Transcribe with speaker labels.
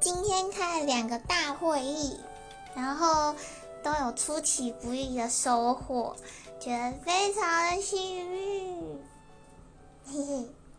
Speaker 1: 今天开了两个大会议然后都有出其不意的收获觉得非常的幸运。